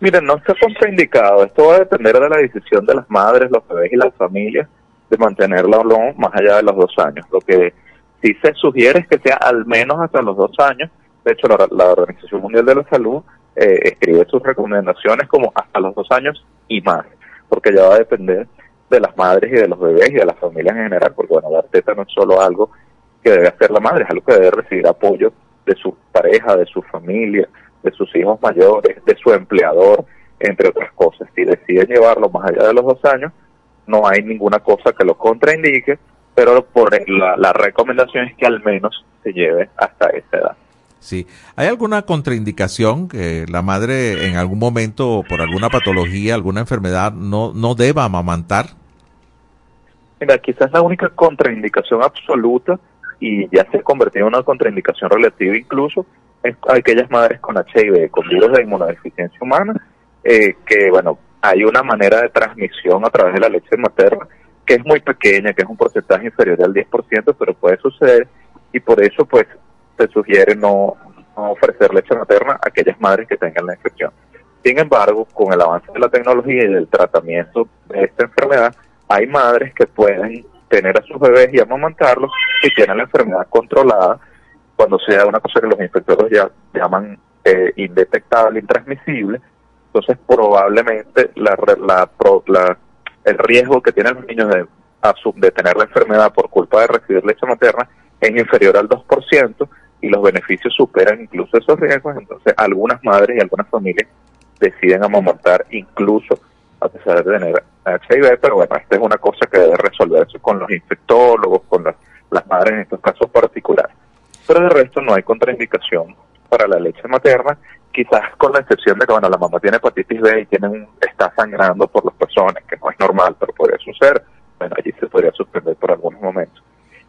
Miren, no está contraindicado. Esto va a depender de la decisión de las madres, los bebés y las familias de mantenerla o no más allá de los dos años. Lo que sí se sugiere es que sea al menos hasta los dos años. De hecho, la, Organización Mundial de la Salud eh, escribe sus recomendaciones como hasta los dos años y más, porque ya va a depender de las madres y de los bebés y de las familias en general, porque bueno, la teta no es solo algo que debe hacer la madre, es algo que debe recibir apoyo de su pareja, de su familia, de sus hijos mayores, de su empleador, entre otras cosas. Si deciden llevarlo más allá de los dos años, no hay ninguna cosa que lo contraindique, pero por la, la recomendación es que al menos se lleve hasta esa edad. Sí. ¿Hay alguna contraindicación que la madre en algún momento, por alguna patología, alguna enfermedad, no, no deba amamantar? Mira, quizás la única contraindicación absoluta, y ya se ha convertido en una contraindicación relativa incluso, es aquellas madres con HIV, con virus de inmunodeficiencia humana, eh, que, bueno, hay una manera de transmisión a través de la leche materna que es muy pequeña, que es un porcentaje inferior al 10%, pero puede suceder, y por eso, pues, se sugiere no, ofrecer leche materna a aquellas madres que tengan la infección. Sin embargo, con el avance de la tecnología y del tratamiento de esta enfermedad, hay madres que pueden tener a sus bebés y amamantarlos si tienen la enfermedad controlada, cuando sea una cosa que los inspectores ya llaman eh, indetectable, intransmisible, entonces probablemente la, la, la, el riesgo que tienen los niños de, de tener la enfermedad por culpa de recibir leche materna es inferior al 2%, y los beneficios superan incluso esos riesgos, entonces algunas madres y algunas familias deciden amamantar incluso a pesar de tener HIV, pero bueno, esta es una cosa que debe resolverse con los infectólogos, con las, las madres en estos casos particulares. Pero de resto no hay contraindicación para la leche materna, quizás con la excepción de que bueno, la mamá tiene hepatitis B y tiene está sangrando por los personas, que no es normal, pero podría suceder. Bueno, allí se podría suspender por algunos momentos.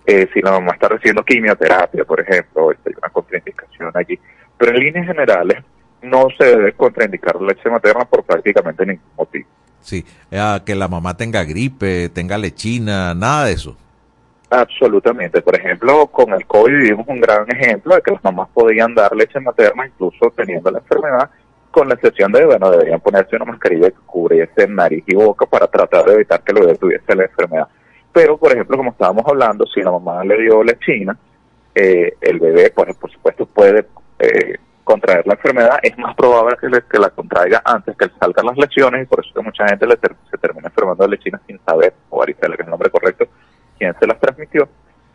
Eh, si la mamá está recibiendo quimioterapia, por ejemplo, hay una contraindicación allí. Pero en líneas generales, no se debe contraindicar la leche materna por prácticamente ningún motivo. Sí, eh, que la mamá tenga gripe, tenga lechina, nada de eso. Absolutamente. Por ejemplo, con el COVID vivimos un gran ejemplo de que las mamás podían dar leche materna incluso teniendo la enfermedad, con la excepción de, bueno, deberían ponerse una mascarilla que cubriese nariz y boca para tratar de evitar que el bebé tuviese la enfermedad. Pero, por ejemplo, como estábamos hablando, si la mamá le dio lechina, eh, el bebé, pues, por supuesto, puede eh, contraer la enfermedad. Es más probable que, que la contraiga antes que salgan las lesiones y por eso que mucha gente le se termina enfermando de lechina sin saber, o varicela, que es el nombre correcto, quién se las transmitió.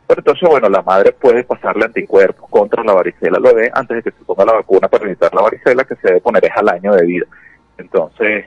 Pero entonces, bueno, la madre puede pasarle anticuerpos contra la varicela al bebé antes de que se ponga la vacuna para evitar la varicela, que se debe poner es al año de vida. Entonces,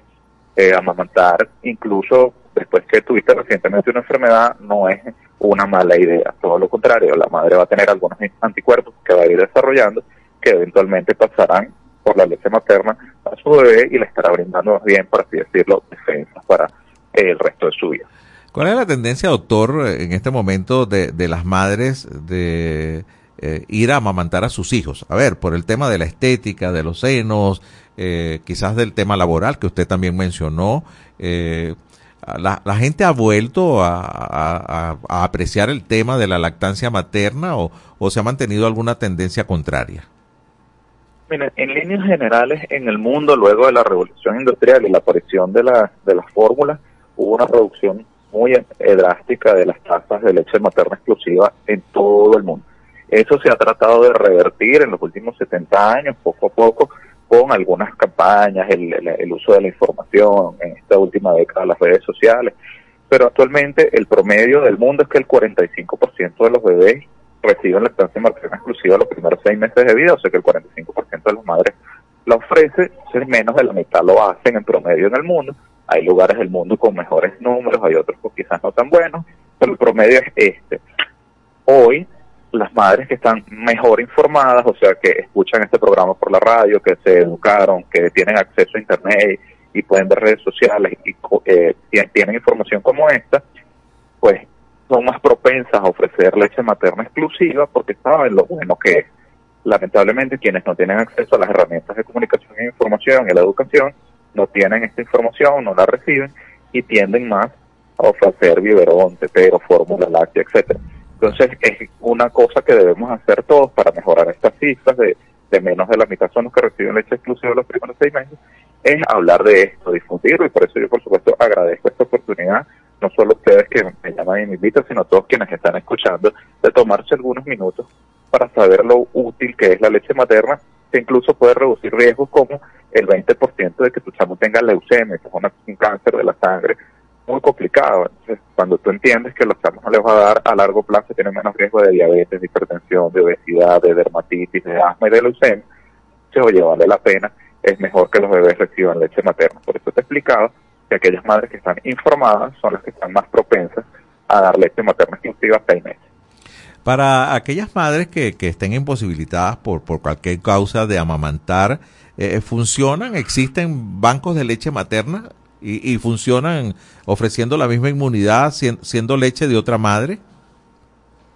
eh, amamantar incluso después que tuviste recientemente una enfermedad no es una mala idea, todo lo contrario, la madre va a tener algunos anticuerpos que va a ir desarrollando que eventualmente pasarán por la leche materna a su bebé y le estará brindando bien, por así decirlo, defensas para el resto de su vida. ¿Cuál es la tendencia, doctor, en este momento de, las madres de eh, ir a amamantar a sus hijos? A ver, por el tema de la estética, de los senos, eh, quizás del tema laboral que usted también mencionó. Eh, la, gente ha vuelto a, apreciar el tema de la lactancia materna o, se ha mantenido alguna tendencia contraria? Mira, en líneas generales, en el mundo, luego de la revolución industrial y la aparición de, de las fórmulas, hubo una reducción muy eh, drástica de las tasas de leche materna exclusiva en todo el mundo. Eso se ha tratado de revertir en los últimos 70 años, poco a poco, con algunas campañas, el, uso de la información, en esta última década las redes sociales. Pero actualmente el promedio del mundo es que el 45% de los bebés reciben lactancia materna exclusiva los primeros seis meses de vida, o sea que el 45% de las madres la ofrece, es menos de la mitad lo hacen en promedio en el mundo. Hay lugares del mundo con mejores números, hay otros con quizás no tan buenos, pero el promedio es este. Hoy las madres que están mejor informadas, o sea, que escuchan este programa por la radio, que se educaron, que tienen acceso a Internet y pueden ver redes sociales y eh, tienen información como esta, pues son más propensas a ofrecer leche materna exclusiva porque saben lo bueno que es. Lamentablemente, quienes no tienen acceso a las herramientas de comunicación e información y la educación, no tienen esta información, no la reciben y tienden más a ofrecer biberón, tetero, fórmula láctea, etcétera. Entonces, es una cosa que debemos hacer todos para mejorar estas cifras de, de menos de la mitad son los que reciben leche exclusiva los primeros seis meses, es hablar de esto, difundirlo, y por eso yo, por supuesto, agradezco esta oportunidad, no solo ustedes que me llaman y me invitan, sino todos quienes están escuchando, de tomarse algunos minutos para saber lo útil que es la leche materna, que incluso puede reducir riesgos como el 20% de que tu chamo tenga leucemia, que es una, un cáncer de la sangre, muy complicado. Entonces, cuando tú entiendes que los chamos no les va a dar a largo plazo, tienen menos riesgo de diabetes, de hipertensión, de obesidad, de dermatitis, de asma y de leucemia, se oye, vale la pena, es mejor que los bebés reciban leche materna. Por eso te he explicado que aquellas madres que están informadas son las que están más propensas a dar leche materna exclusiva a seis meses. Para aquellas madres que, que estén imposibilitadas por, por cualquier causa de amamantar, eh, ¿funcionan? ¿Existen bancos de leche materna? y, y funcionan ofreciendo la misma inmunidad siendo leche de otra madre?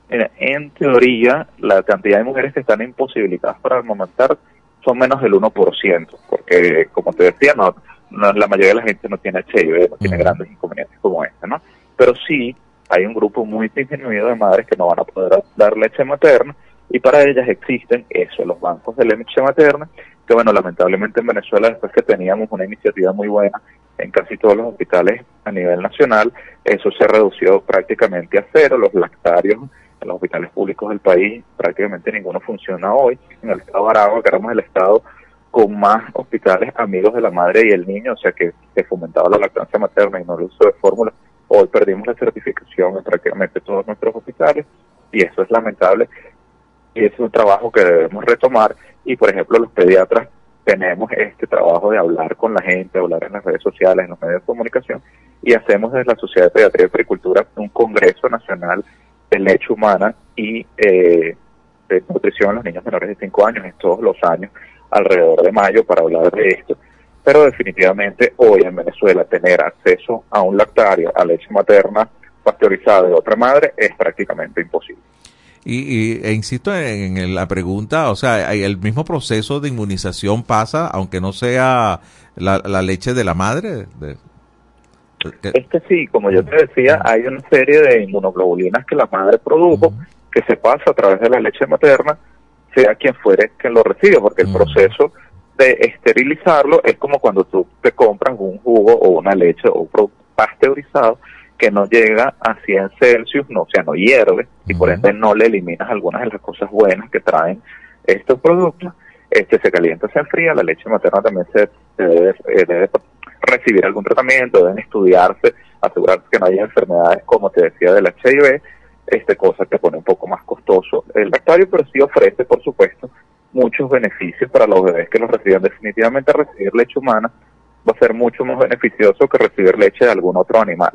En teoría, la cantidad de mujeres que están imposibilitadas para amamantar son menos del 1%, porque como te decía, no, no, la mayoría de la gente no tiene HIV, no tiene uh -huh. grandes inconvenientes como este, ¿no? Pero sí hay un grupo muy disminuido de madres que no van a poder dar leche materna y para ellas existen eso, los bancos de leche materna, que bueno, lamentablemente en Venezuela después que teníamos una iniciativa muy buena en casi todos los hospitales a nivel nacional, eso se redució prácticamente a cero, los lactarios en los hospitales públicos del país, prácticamente ninguno funciona hoy, en el estado de Aragua, que éramos el estado con más hospitales amigos de la madre y el niño, o sea que se fomentaba la lactancia materna y no el uso de fórmulas, hoy perdimos la certificación en prácticamente todos nuestros hospitales y eso es lamentable. Y es un trabajo que debemos retomar. Y por ejemplo los pediatras tenemos este trabajo de hablar con la gente, hablar en las redes sociales, en los medios de comunicación y hacemos desde la Sociedad de Pediatría y Agricultura un congreso nacional de leche humana y eh, de nutrición en los niños menores de 5 años, en todos los años, alrededor de mayo, para hablar de esto. Pero definitivamente hoy en Venezuela tener acceso a un lactario, a leche materna pasteurizada de otra madre, es prácticamente imposible. Y, y e insisto en, en, la pregunta, o sea, el mismo proceso de inmunización pasa, aunque no sea la, la leche de la madre. De, de, es que sí, como yo te decía, hay una serie de inmunoglobulinas que la madre produjo, uh -huh. que se pasa a través de la leche materna, sea quien fuere quien lo recibe, porque el uh -huh. proceso de esterilizarlo es como cuando tú te compras un jugo o una leche o un producto pasteurizado que no llega a 100 Celsius, no, o sea, no hierve, uh -huh. y por ende no le eliminas algunas de las cosas buenas que traen estos productos. Este se calienta, se enfría, la leche materna también se, se debe, eh, debe, recibir algún tratamiento, deben estudiarse, asegurarse que no haya enfermedades, como te decía, del HIV, este cosa que pone un poco más costoso el lactario, pero sí ofrece, por supuesto, muchos beneficios para los bebés que los reciben. Definitivamente recibir leche humana va a ser mucho más beneficioso que recibir leche de algún otro animal.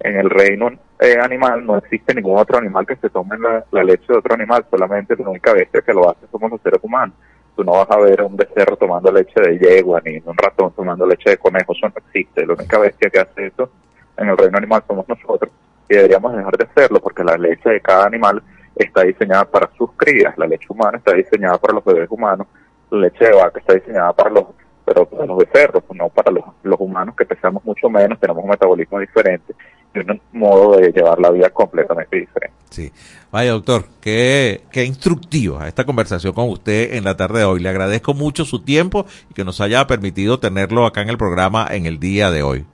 En el reino eh, animal no existe ningún otro animal que se tome la, la, leche de otro animal, solamente la única bestia que lo hace somos los seres humanos. Tú no vas a ver a un becerro tomando leche de yegua, ni un ratón tomando leche de conejo, eso no existe. La única bestia que hace eso en el reino animal somos nosotros y deberíamos dejar de hacerlo porque la leche de cada animal está diseñada para sus crías, la leche humana está diseñada para los bebés humanos, la leche de vaca está diseñada para los pero para los becerros, no para los, los humanos que pesamos mucho menos, tenemos un metabolismo diferente y un modo de llevar la vida completamente diferente. Sí. Vaya, doctor, qué, qué instructiva esta conversación con usted en la tarde de hoy. Le agradezco mucho su tiempo y que nos haya permitido tenerlo acá en el programa en el día de hoy.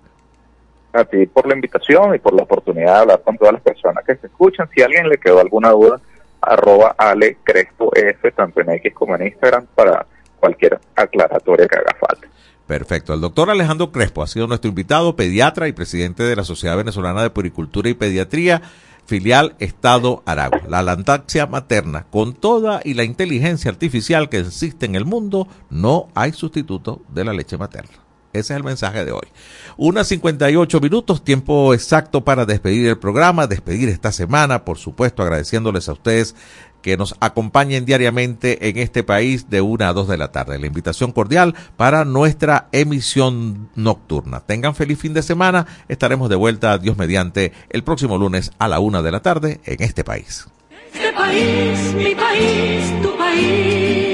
A ti por la invitación y por la oportunidad de hablar con todas las personas que se escuchan. Si a alguien le quedó alguna duda, arroba Ale F, tanto en X como en Instagram, para cualquier aclaratoria que haga falta. Perfecto. El doctor Alejandro Crespo ha sido nuestro invitado, pediatra y presidente de la Sociedad Venezolana de Puricultura y Pediatría, filial Estado Aragua. La lactancia materna, con toda y la inteligencia artificial que existe en el mundo, no hay sustituto de la leche materna. Ese es el mensaje de hoy. Unas 58 minutos, tiempo exacto para despedir el programa, despedir esta semana, por supuesto agradeciéndoles a ustedes que nos acompañen diariamente en este país de una a dos de la tarde. La invitación cordial para nuestra emisión nocturna. Tengan feliz fin de semana. Estaremos de vuelta, Dios mediante, el próximo lunes a la una de la tarde en este país. Este país, mi país, tu país.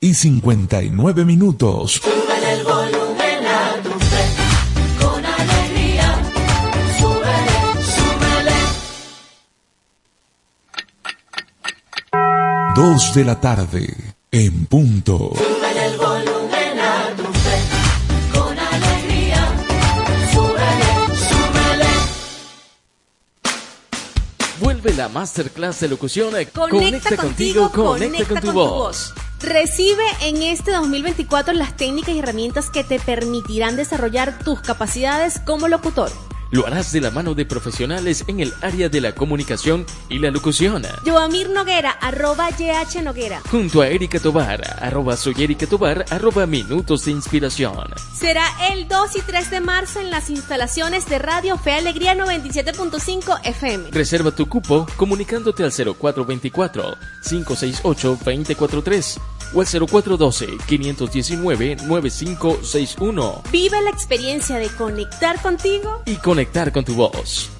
y 59 minutos. Súbele el volumen a tu fe, con alegría. Súbele, súbele. Dos de la tarde en punto. Vuelve la Masterclass de locución Conecta, contigo, conecta, con, tu voz. Recibe en este 2024 las técnicas y herramientas que te permitirán desarrollar tus capacidades como locutor. Lo harás de la mano de profesionales en el área de la comunicación y la locución. Joamir Noguera, arroba YH Noguera. Junto a Erika Tobar, arroba soy Erika Tobar, arroba minutos de inspiración. Será el 2 y 3 de marzo en las instalaciones de Radio Fe Alegría 97.5 FM. Reserva tu cupo comunicándote al 0424-568-243 o al 0412-519-9561. Vive la experiencia de conectar contigo Y conectar con tu voz.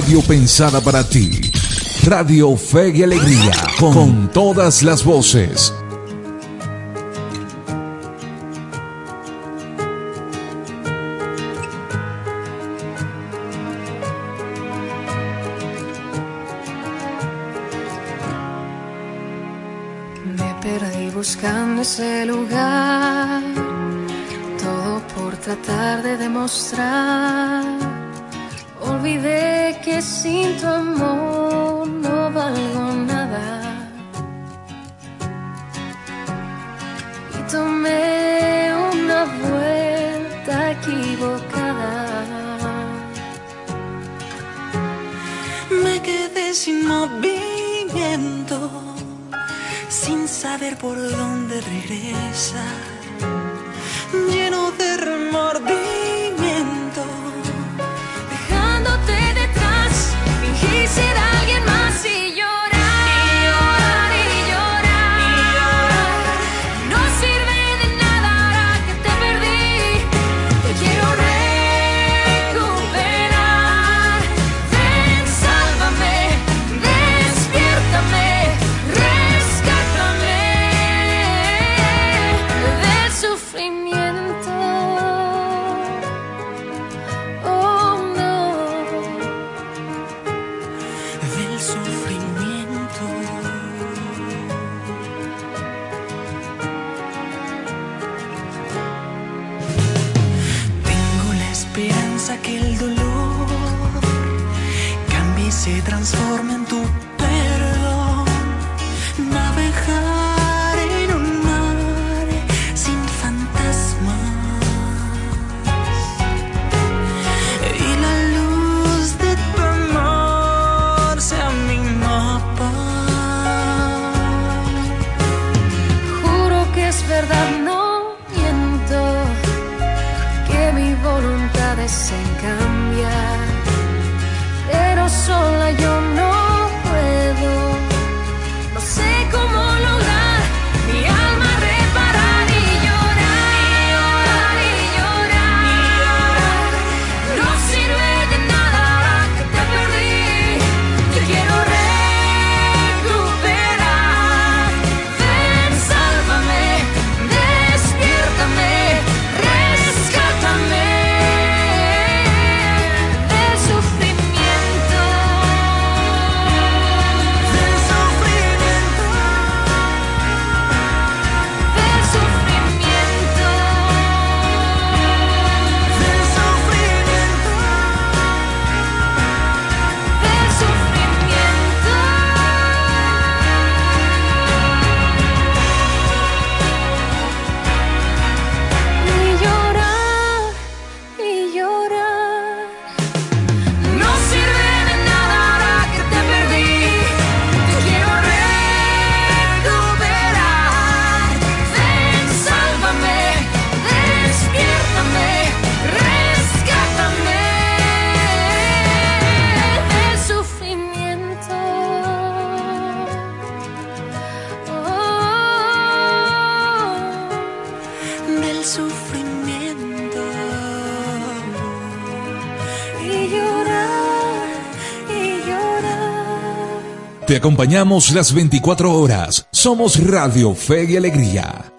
radio pensada para ti. Radio Fe y Alegría, con, con todas las voces. Me perdí buscando ese lugar, todo por tratar de demostrar sin tu amor no valgo nada. Y tomé una vuelta equivocada. Me quedé sin movimiento, sin saber por dónde regresar. sink. I'm acompañamos las 24 horas. Somos Radio Fe y Alegría.